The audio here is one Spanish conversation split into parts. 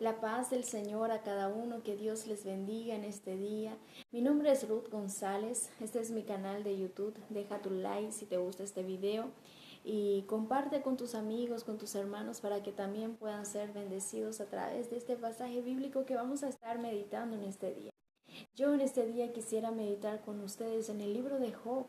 La paz del Señor a cada uno, que Dios les bendiga en este día. Mi nombre es Ruth González, este es mi canal de YouTube. Deja tu like si te gusta este video y comparte con tus amigos, con tus hermanos para que también puedan ser bendecidos a través de este pasaje bíblico que vamos a estar meditando en este día. Yo en este día quisiera meditar con ustedes en el libro de Job.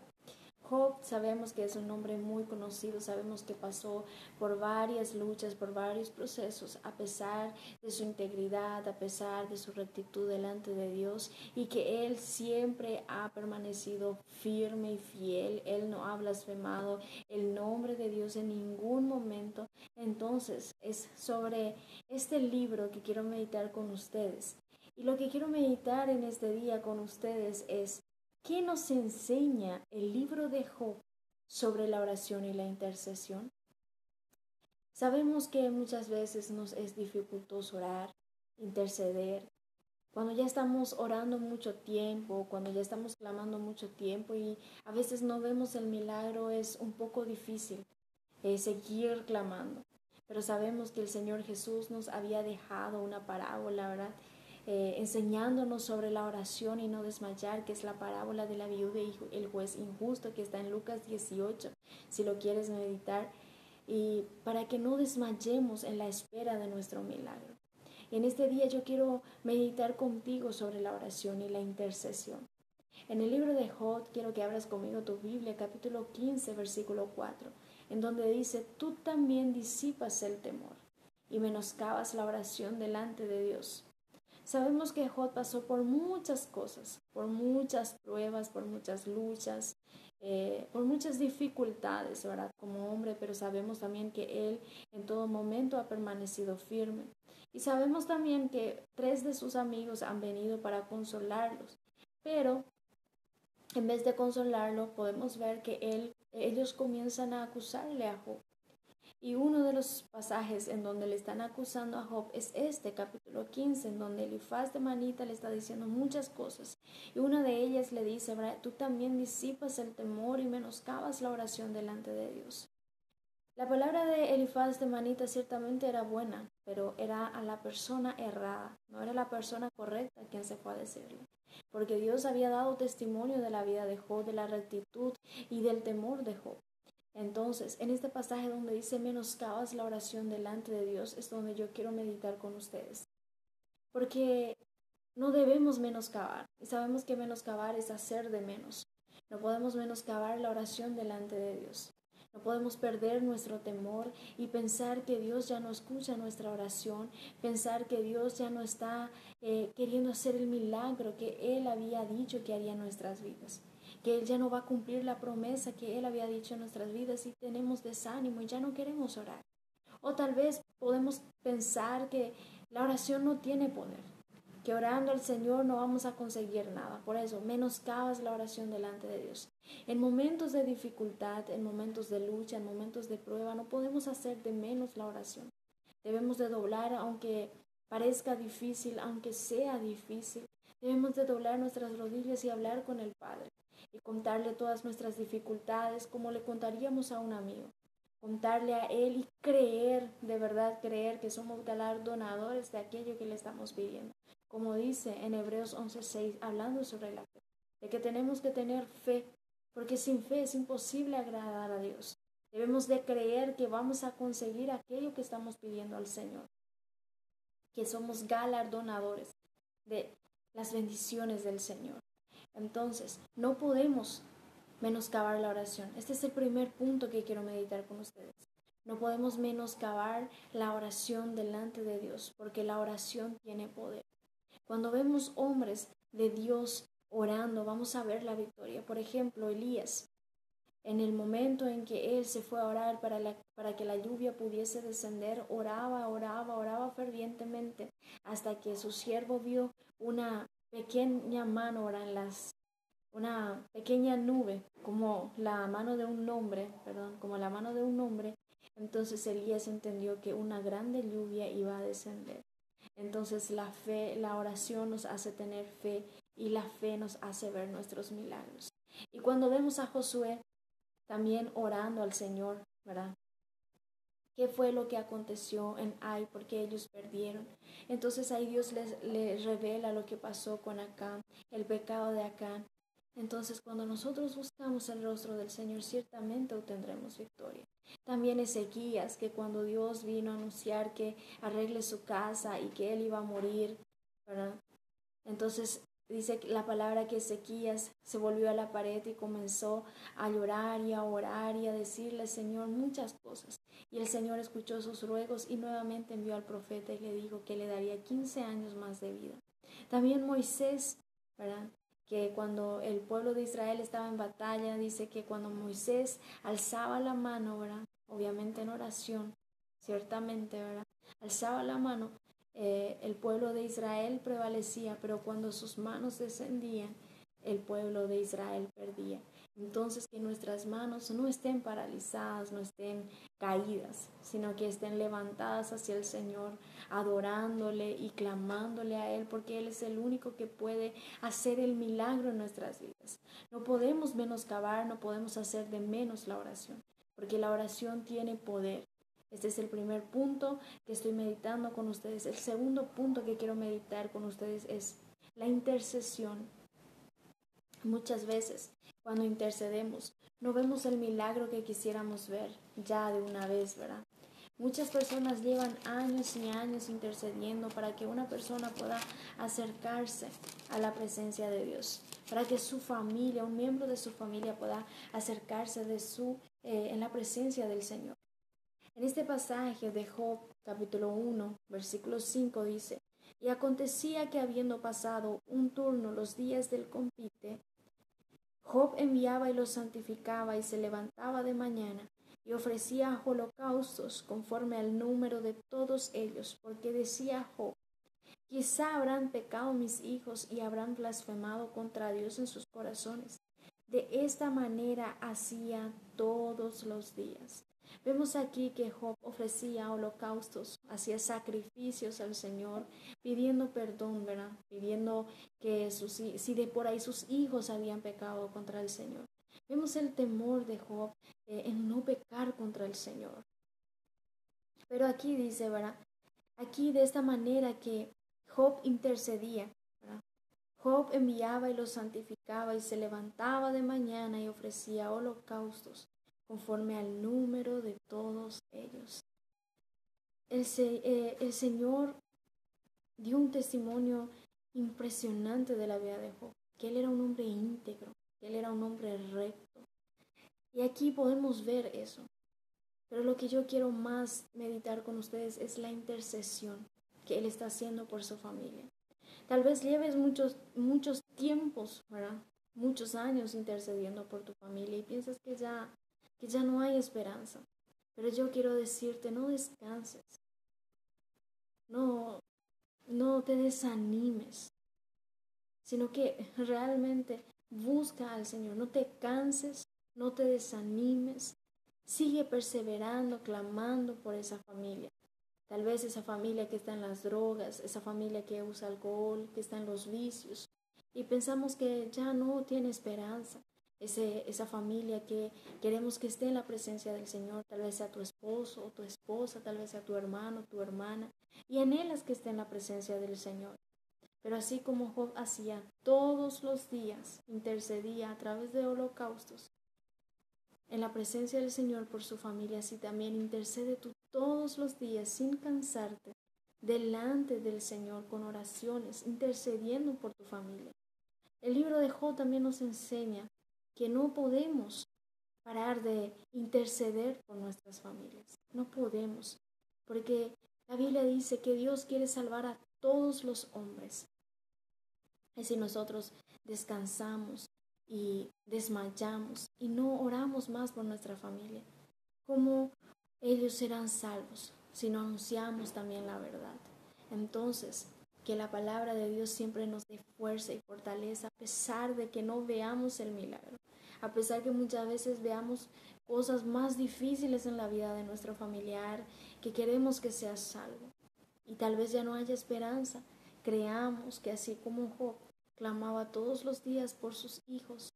Job sabemos que es un hombre muy conocido, sabemos que pasó por varias luchas, por varios procesos, a pesar de su integridad, a pesar de su rectitud delante de Dios y que él siempre ha permanecido firme y fiel, él no ha blasfemado el nombre de Dios en ningún momento. Entonces es sobre este libro que quiero meditar con ustedes. Y lo que quiero meditar en este día con ustedes es ¿Qué nos enseña el libro de Job sobre la oración y la intercesión? Sabemos que muchas veces nos es dificultoso orar, interceder. Cuando ya estamos orando mucho tiempo, cuando ya estamos clamando mucho tiempo y a veces no vemos el milagro, es un poco difícil eh, seguir clamando. Pero sabemos que el Señor Jesús nos había dejado una parábola, ¿verdad? Eh, enseñándonos sobre la oración y no desmayar, que es la parábola de la viuda y el juez injusto que está en Lucas 18, si lo quieres meditar, y para que no desmayemos en la espera de nuestro milagro. en este día yo quiero meditar contigo sobre la oración y la intercesión. En el libro de Job quiero que abras conmigo tu Biblia, capítulo 15, versículo 4, en donde dice, tú también disipas el temor y menoscabas la oración delante de Dios. Sabemos que Job pasó por muchas cosas, por muchas pruebas, por muchas luchas, eh, por muchas dificultades, ¿verdad? Como hombre, pero sabemos también que él en todo momento ha permanecido firme. Y sabemos también que tres de sus amigos han venido para consolarlos, pero en vez de consolarlo, podemos ver que él, ellos comienzan a acusarle a Job. Y uno de los pasajes en donde le están acusando a Job es este capítulo 15, en donde Elifaz de Manita le está diciendo muchas cosas. Y una de ellas le dice, tú también disipas el temor y menoscabas la oración delante de Dios. La palabra de Elifaz de Manita ciertamente era buena, pero era a la persona errada, no era la persona correcta quien se fue a decirle. Porque Dios había dado testimonio de la vida de Job, de la rectitud y del temor de Job. Entonces, en este pasaje donde dice menoscabas la oración delante de Dios, es donde yo quiero meditar con ustedes. Porque no debemos menoscabar. Y sabemos que menoscabar es hacer de menos. No podemos menoscabar la oración delante de Dios. No podemos perder nuestro temor y pensar que Dios ya no escucha nuestra oración, pensar que Dios ya no está eh, queriendo hacer el milagro que Él había dicho que haría en nuestras vidas que Él ya no va a cumplir la promesa que Él había dicho en nuestras vidas y tenemos desánimo y ya no queremos orar. O tal vez podemos pensar que la oración no tiene poder, que orando al Señor no vamos a conseguir nada. Por eso, menoscabas la oración delante de Dios. En momentos de dificultad, en momentos de lucha, en momentos de prueba, no podemos hacer de menos la oración. Debemos de doblar aunque parezca difícil, aunque sea difícil. Debemos de doblar nuestras rodillas y hablar con el Padre y contarle todas nuestras dificultades como le contaríamos a un amigo. Contarle a él y creer, de verdad creer que somos galardonadores de aquello que le estamos pidiendo. Como dice en Hebreos 11:6, hablando sobre la fe, de que tenemos que tener fe, porque sin fe es imposible agradar a Dios. Debemos de creer que vamos a conseguir aquello que estamos pidiendo al Señor, que somos galardonadores de las bendiciones del Señor. Entonces, no podemos menoscabar la oración. Este es el primer punto que quiero meditar con ustedes. No podemos menoscabar la oración delante de Dios, porque la oración tiene poder. Cuando vemos hombres de Dios orando, vamos a ver la victoria. Por ejemplo, Elías, en el momento en que él se fue a orar para, para que la lluvia pudiese descender, oraba, oraba, oraba fervientemente, hasta que su siervo vio una pequeña mano en las una pequeña nube como la mano de un hombre, perdón, como la mano de un hombre, entonces Elías entendió que una grande lluvia iba a descender. Entonces la fe, la oración nos hace tener fe y la fe nos hace ver nuestros milagros. Y cuando vemos a Josué también orando al Señor, ¿verdad? Qué fue lo que aconteció en Ai, porque ellos perdieron. Entonces ahí Dios les, les revela lo que pasó con Acán, el pecado de Acán. Entonces cuando nosotros buscamos el rostro del Señor, ciertamente obtendremos victoria. También Ezequías, que cuando Dios vino a anunciar que arregle su casa y que él iba a morir. Entonces dice la palabra que Ezequías se volvió a la pared y comenzó a llorar y a orar y a decirle, Señor, muchas cosas. Y el Señor escuchó sus ruegos y nuevamente envió al profeta y le dijo que le daría 15 años más de vida. También Moisés, que cuando el pueblo de Israel estaba en batalla, dice que cuando Moisés alzaba la mano. Obviamente en oración, ciertamente. Alzaba la mano, eh, el pueblo de Israel prevalecía, pero cuando sus manos descendían, el pueblo de Israel perdía. Entonces que nuestras manos no estén paralizadas, no estén caídas, sino que estén levantadas hacia el Señor, adorándole y clamándole a Él, porque Él es el único que puede hacer el milagro en nuestras vidas. No podemos menoscabar, no podemos hacer de menos la oración, porque la oración tiene poder. Este es el primer punto que estoy meditando con ustedes. El segundo punto que quiero meditar con ustedes es la intercesión. Muchas veces cuando intercedemos no vemos el milagro que quisiéramos ver ya de una vez, ¿verdad? Muchas personas llevan años y años intercediendo para que una persona pueda acercarse a la presencia de Dios, para que su familia, un miembro de su familia pueda acercarse de su, eh, en la presencia del Señor. En este pasaje de Job capítulo 1, versículo 5 dice, y acontecía que habiendo pasado un turno los días del compite, Job enviaba y los santificaba y se levantaba de mañana y ofrecía holocaustos conforme al número de todos ellos, porque decía Job, quizá habrán pecado mis hijos y habrán blasfemado contra Dios en sus corazones. De esta manera hacía todos los días. Vemos aquí que Job ofrecía holocaustos, hacía sacrificios al Señor, pidiendo perdón, ¿verdad? Pidiendo que sus, si de por ahí sus hijos habían pecado contra el Señor. Vemos el temor de Job eh, en no pecar contra el Señor. Pero aquí dice, ¿verdad? Aquí de esta manera que Job intercedía. Job enviaba y los santificaba y se levantaba de mañana y ofrecía holocaustos conforme al número de todos ellos. El, eh, el Señor dio un testimonio impresionante de la vida de Job, que él era un hombre íntegro, que él era un hombre recto. Y aquí podemos ver eso. Pero lo que yo quiero más meditar con ustedes es la intercesión que él está haciendo por su familia. Tal vez lleves muchos, muchos tiempos. Muchos años intercediendo por tu familia y piensas que ya que ya no hay esperanza. Pero yo quiero decirte, no descanses. No, no te desanimes, sino que realmente busca al Señor. No te canses, no te desanimes. Sigue perseverando, clamando por esa familia. Tal vez esa familia que está en las drogas, esa familia que usa alcohol, que está en los vicios. Y pensamos que ya no tiene esperanza esa familia que queremos que esté en la presencia del Señor, tal vez sea tu esposo o tu esposa, tal vez sea tu hermano, tu hermana, y anhelas que esté en la presencia del Señor. Pero así como Job hacía todos los días, intercedía a través de holocaustos en la presencia del Señor por su familia, así también intercede tú todos los días sin cansarte delante del Señor con oraciones, intercediendo por tu familia. El libro de Job también nos enseña que no podemos parar de interceder por nuestras familias. No podemos, porque la Biblia dice que Dios quiere salvar a todos los hombres. Y si nosotros descansamos y desmayamos y no oramos más por nuestra familia, ¿cómo ellos serán salvos si no anunciamos también la verdad? Entonces, que la palabra de Dios siempre nos dé fuerza y fortaleza a pesar de que no veamos el milagro a pesar que muchas veces veamos cosas más difíciles en la vida de nuestro familiar, que queremos que sea salvo. Y tal vez ya no haya esperanza. Creamos que así como Job clamaba todos los días por sus hijos,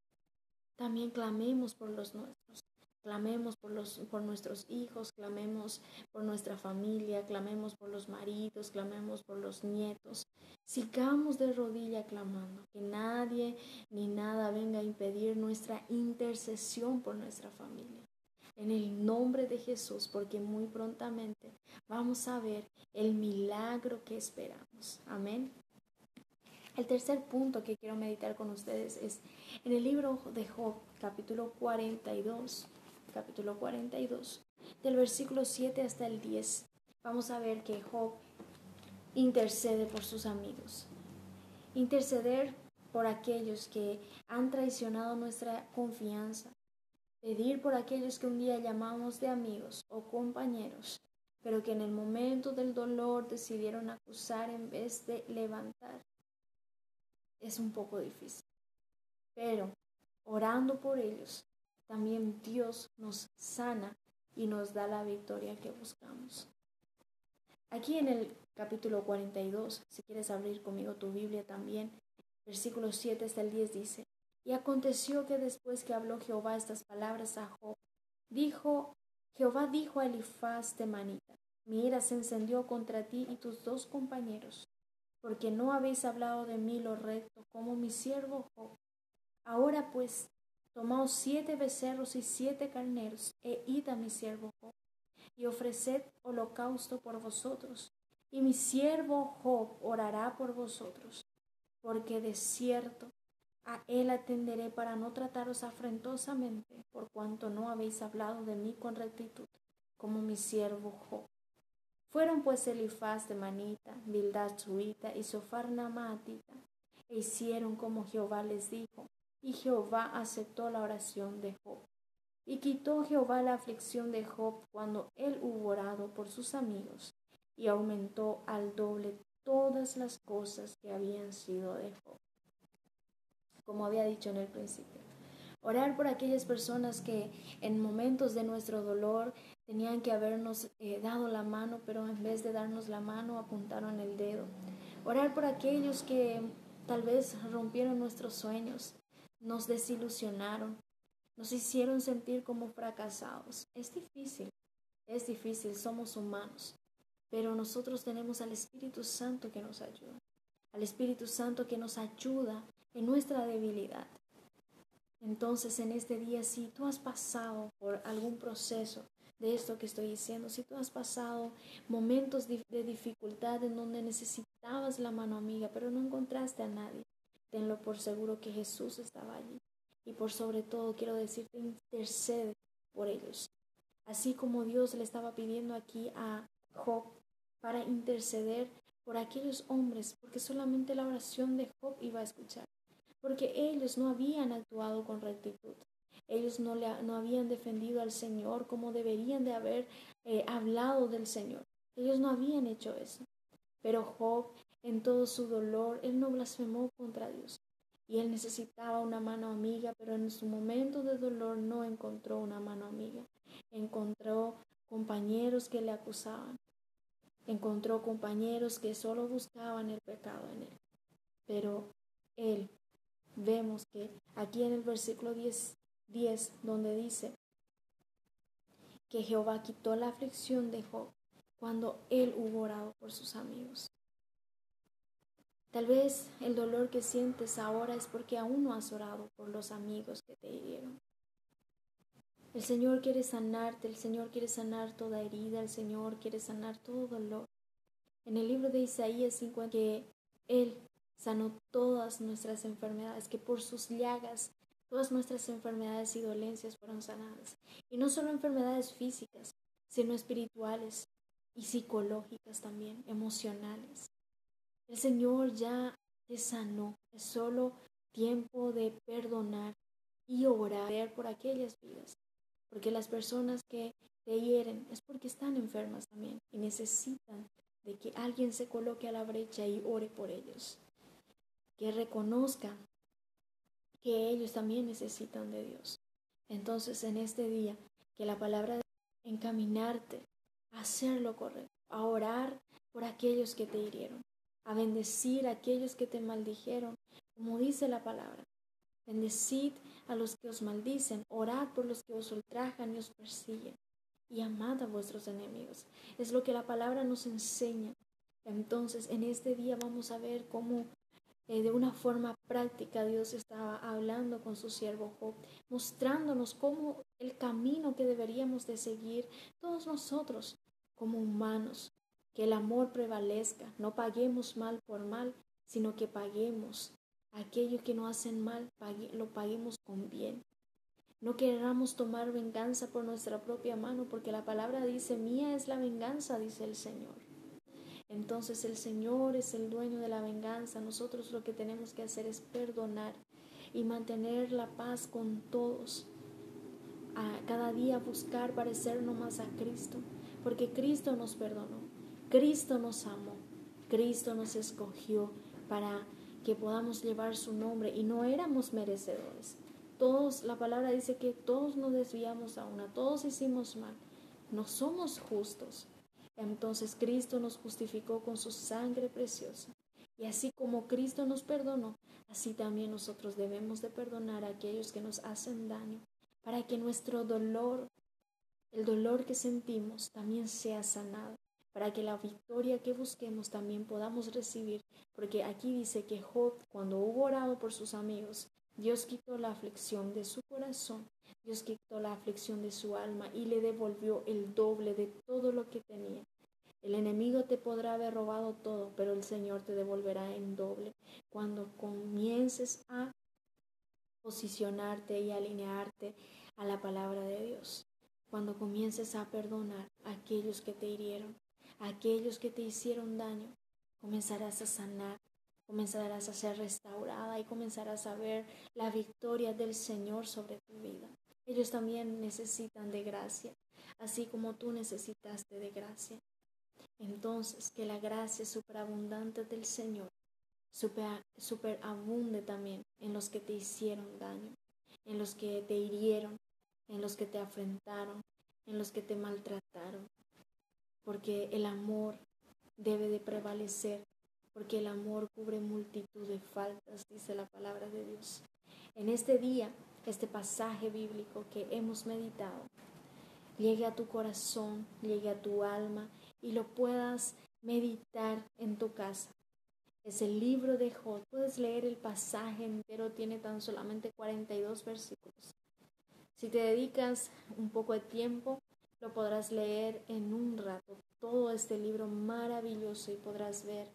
también clamemos por los nuestros. Clamemos por, los, por nuestros hijos, clamemos por nuestra familia, clamemos por los maridos, clamemos por los nietos. Sigamos de rodilla clamando, que nadie ni nada venga a impedir nuestra intercesión por nuestra familia. En el nombre de Jesús, porque muy prontamente vamos a ver el milagro que esperamos. Amén. El tercer punto que quiero meditar con ustedes es en el libro de Job, capítulo 42, capítulo 42, del versículo 7 hasta el 10. Vamos a ver que Job intercede por sus amigos. Interceder por aquellos que han traicionado nuestra confianza. Pedir por aquellos que un día llamamos de amigos o compañeros, pero que en el momento del dolor decidieron acusar en vez de levantar es un poco difícil. Pero orando por ellos, también Dios nos sana y nos da la victoria que buscamos. Aquí en el capítulo 42, si quieres abrir conmigo tu Biblia también, versículo 7 hasta el 10 dice, y aconteció que después que habló Jehová estas palabras a Job, dijo, Jehová dijo a Elifaz de Manita, mi ira se encendió contra ti y tus dos compañeros, porque no habéis hablado de mí lo recto, como mi siervo Job. Ahora pues, tomaos siete becerros y siete carneros, e id a mi siervo Job, y ofreced holocausto por vosotros, y mi siervo Job orará por vosotros, porque de cierto a él atenderé para no trataros afrentosamente, por cuanto no habéis hablado de mí con rectitud, como mi siervo Job. Fueron pues Elifaz de Manita, Bildad suita y Sofar Namatita, e hicieron como Jehová les dijo, y Jehová aceptó la oración de Job. Y quitó Jehová la aflicción de Job cuando él hubo orado por sus amigos, y aumentó al doble todas las cosas que habían sido de Job. Como había dicho en el principio. Orar por aquellas personas que en momentos de nuestro dolor tenían que habernos eh, dado la mano, pero en vez de darnos la mano apuntaron el dedo. Orar por aquellos que tal vez rompieron nuestros sueños, nos desilusionaron, nos hicieron sentir como fracasados. Es difícil, es difícil, somos humanos, pero nosotros tenemos al Espíritu Santo que nos ayuda, al Espíritu Santo que nos ayuda en nuestra debilidad. Entonces, en este día, si tú has pasado por algún proceso de esto que estoy diciendo, si tú has pasado momentos de dificultad en donde necesitabas la mano amiga, pero no encontraste a nadie, tenlo por seguro que Jesús estaba allí. Y por sobre todo, quiero decirte, intercede por ellos. Así como Dios le estaba pidiendo aquí a Job para interceder por aquellos hombres, porque solamente la oración de Job iba a escuchar porque ellos no habían actuado con rectitud. Ellos no, le, no habían defendido al Señor como deberían de haber eh, hablado del Señor. Ellos no habían hecho eso. Pero Job, en todo su dolor, él no blasfemó contra Dios. Y él necesitaba una mano amiga, pero en su momento de dolor no encontró una mano amiga. Encontró compañeros que le acusaban. Encontró compañeros que solo buscaban el pecado en él. Pero él vemos que aquí en el versículo 10, 10 donde dice que Jehová quitó la aflicción de Job cuando él hubo orado por sus amigos. Tal vez el dolor que sientes ahora es porque aún no has orado por los amigos que te hirieron. El Señor quiere sanarte, el Señor quiere sanar toda herida, el Señor quiere sanar todo dolor. En el libro de Isaías 50, que Él sanó todas nuestras enfermedades, que por sus llagas todas nuestras enfermedades y dolencias fueron sanadas. Y no solo enfermedades físicas, sino espirituales y psicológicas también, emocionales. El Señor ya te sanó. Es solo tiempo de perdonar y orar por aquellas vidas. Porque las personas que te hieren es porque están enfermas también y necesitan de que alguien se coloque a la brecha y ore por ellos que reconozcan que ellos también necesitan de Dios. Entonces en este día, que la palabra de encaminarte a hacer lo correcto, a orar por aquellos que te hirieron, a bendecir a aquellos que te maldijeron, como dice la palabra, Bendecid a los que os maldicen, orad por los que os ultrajan y os persiguen, y amad a vuestros enemigos. Es lo que la palabra nos enseña. Entonces, en este día vamos a ver cómo eh, de una forma práctica Dios estaba hablando con su siervo Job, mostrándonos cómo el camino que deberíamos de seguir todos nosotros como humanos, que el amor prevalezca, no paguemos mal por mal, sino que paguemos aquello que no hacen mal, lo paguemos con bien. No queramos tomar venganza por nuestra propia mano, porque la palabra dice, mía es la venganza, dice el Señor. Entonces el Señor es el dueño de la venganza. Nosotros lo que tenemos que hacer es perdonar y mantener la paz con todos. A cada día buscar parecernos más a Cristo, porque Cristo nos perdonó, Cristo nos amó, Cristo nos escogió para que podamos llevar su nombre y no éramos merecedores. Todos, la palabra dice que todos nos desviamos a una, todos hicimos mal, no somos justos. Entonces Cristo nos justificó con su sangre preciosa. Y así como Cristo nos perdonó, así también nosotros debemos de perdonar a aquellos que nos hacen daño, para que nuestro dolor, el dolor que sentimos, también sea sanado para que la victoria que busquemos también podamos recibir, porque aquí dice que Job, cuando hubo orado por sus amigos, Dios quitó la aflicción de su corazón, Dios quitó la aflicción de su alma y le devolvió el doble de todo lo que tenía. El enemigo te podrá haber robado todo, pero el Señor te devolverá en doble cuando comiences a posicionarte y alinearte a la palabra de Dios. Cuando comiences a perdonar a aquellos que te hirieron, aquellos que te hicieron daño, comenzarás a sanar, comenzarás a ser restaurada y comenzarás a ver la victoria del Señor sobre tu vida. Ellos también necesitan de gracia, así como tú necesitaste de gracia. Entonces, que la gracia superabundante del Señor superabunde también en los que te hicieron daño, en los que te hirieron, en los que te afrentaron, en los que te maltrataron, porque el amor debe de prevalecer, porque el amor cubre multitud de faltas, dice la palabra de Dios. En este día, este pasaje bíblico que hemos meditado, llegue a tu corazón, llegue a tu alma y lo puedas meditar en tu casa. Es el libro de Job. Puedes leer el pasaje entero, tiene tan solamente 42 versículos. Si te dedicas un poco de tiempo, lo podrás leer en un rato, todo este libro maravilloso y podrás ver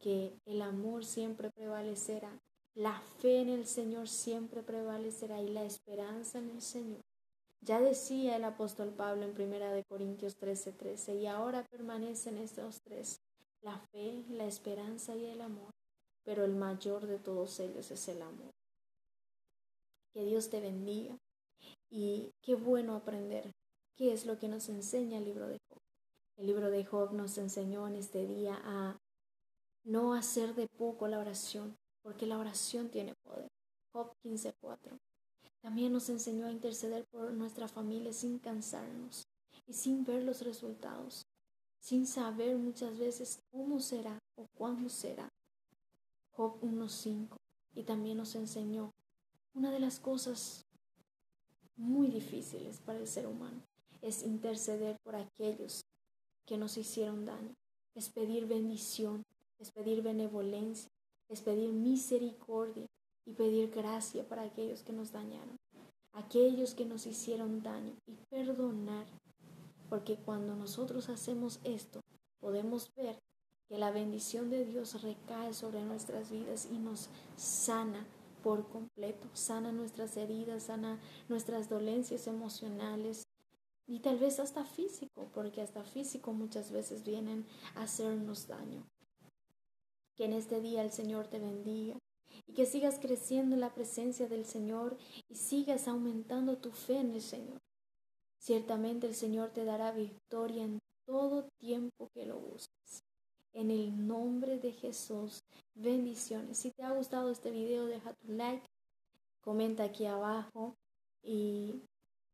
que el amor siempre prevalecerá, la fe en el Señor siempre prevalecerá y la esperanza en el Señor. Ya decía el apóstol Pablo en primera de Corintios 13:13, 13, y ahora permanecen estos tres, la fe, la esperanza y el amor, pero el mayor de todos ellos es el amor. Que Dios te bendiga y qué bueno aprender ¿Qué es lo que nos enseña el libro de Job? El libro de Job nos enseñó en este día a no hacer de poco la oración, porque la oración tiene poder. Job 15:4. También nos enseñó a interceder por nuestra familia sin cansarnos y sin ver los resultados, sin saber muchas veces cómo será o cuándo será. Job 1:5. Y también nos enseñó una de las cosas muy difíciles para el ser humano, es interceder por aquellos que nos hicieron daño, es pedir bendición, es pedir benevolencia, es pedir misericordia y pedir gracia para aquellos que nos dañaron, aquellos que nos hicieron daño y perdonar, porque cuando nosotros hacemos esto, podemos ver que la bendición de Dios recae sobre nuestras vidas y nos sana por completo, sana nuestras heridas, sana nuestras dolencias emocionales, y tal vez hasta físico, porque hasta físico muchas veces vienen a hacernos daño. Que en este día el Señor te bendiga y que sigas creciendo en la presencia del Señor y sigas aumentando tu fe en el Señor. Ciertamente el Señor te dará victoria en todo tiempo que lo busques. En el nombre de Jesús, bendiciones. Si te ha gustado este video, deja tu like, comenta aquí abajo y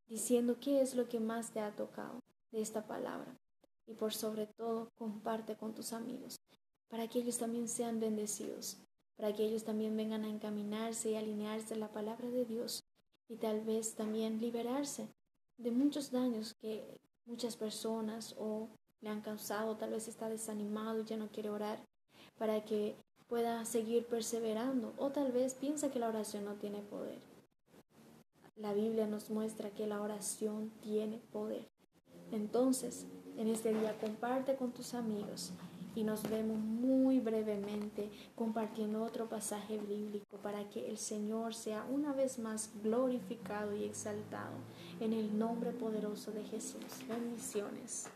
diciendo qué es lo que más te ha tocado de esta palabra. Y por sobre todo, comparte con tus amigos para que ellos también sean bendecidos. para que ellos también vengan a encaminarse y alinearse a la palabra de Dios y tal vez también liberarse de muchos daños que muchas personas o le han causado, tal vez está desanimado y ya no quiere orar, para que pueda seguir perseverando o tal vez piensa que la oración no tiene poder. La Biblia nos muestra que la oración tiene poder. Entonces, en este día comparte con tus amigos y nos vemos muy brevemente compartiendo otro pasaje bíblico para que el Señor sea una vez más glorificado y exaltado en el nombre poderoso de Jesús. Bendiciones.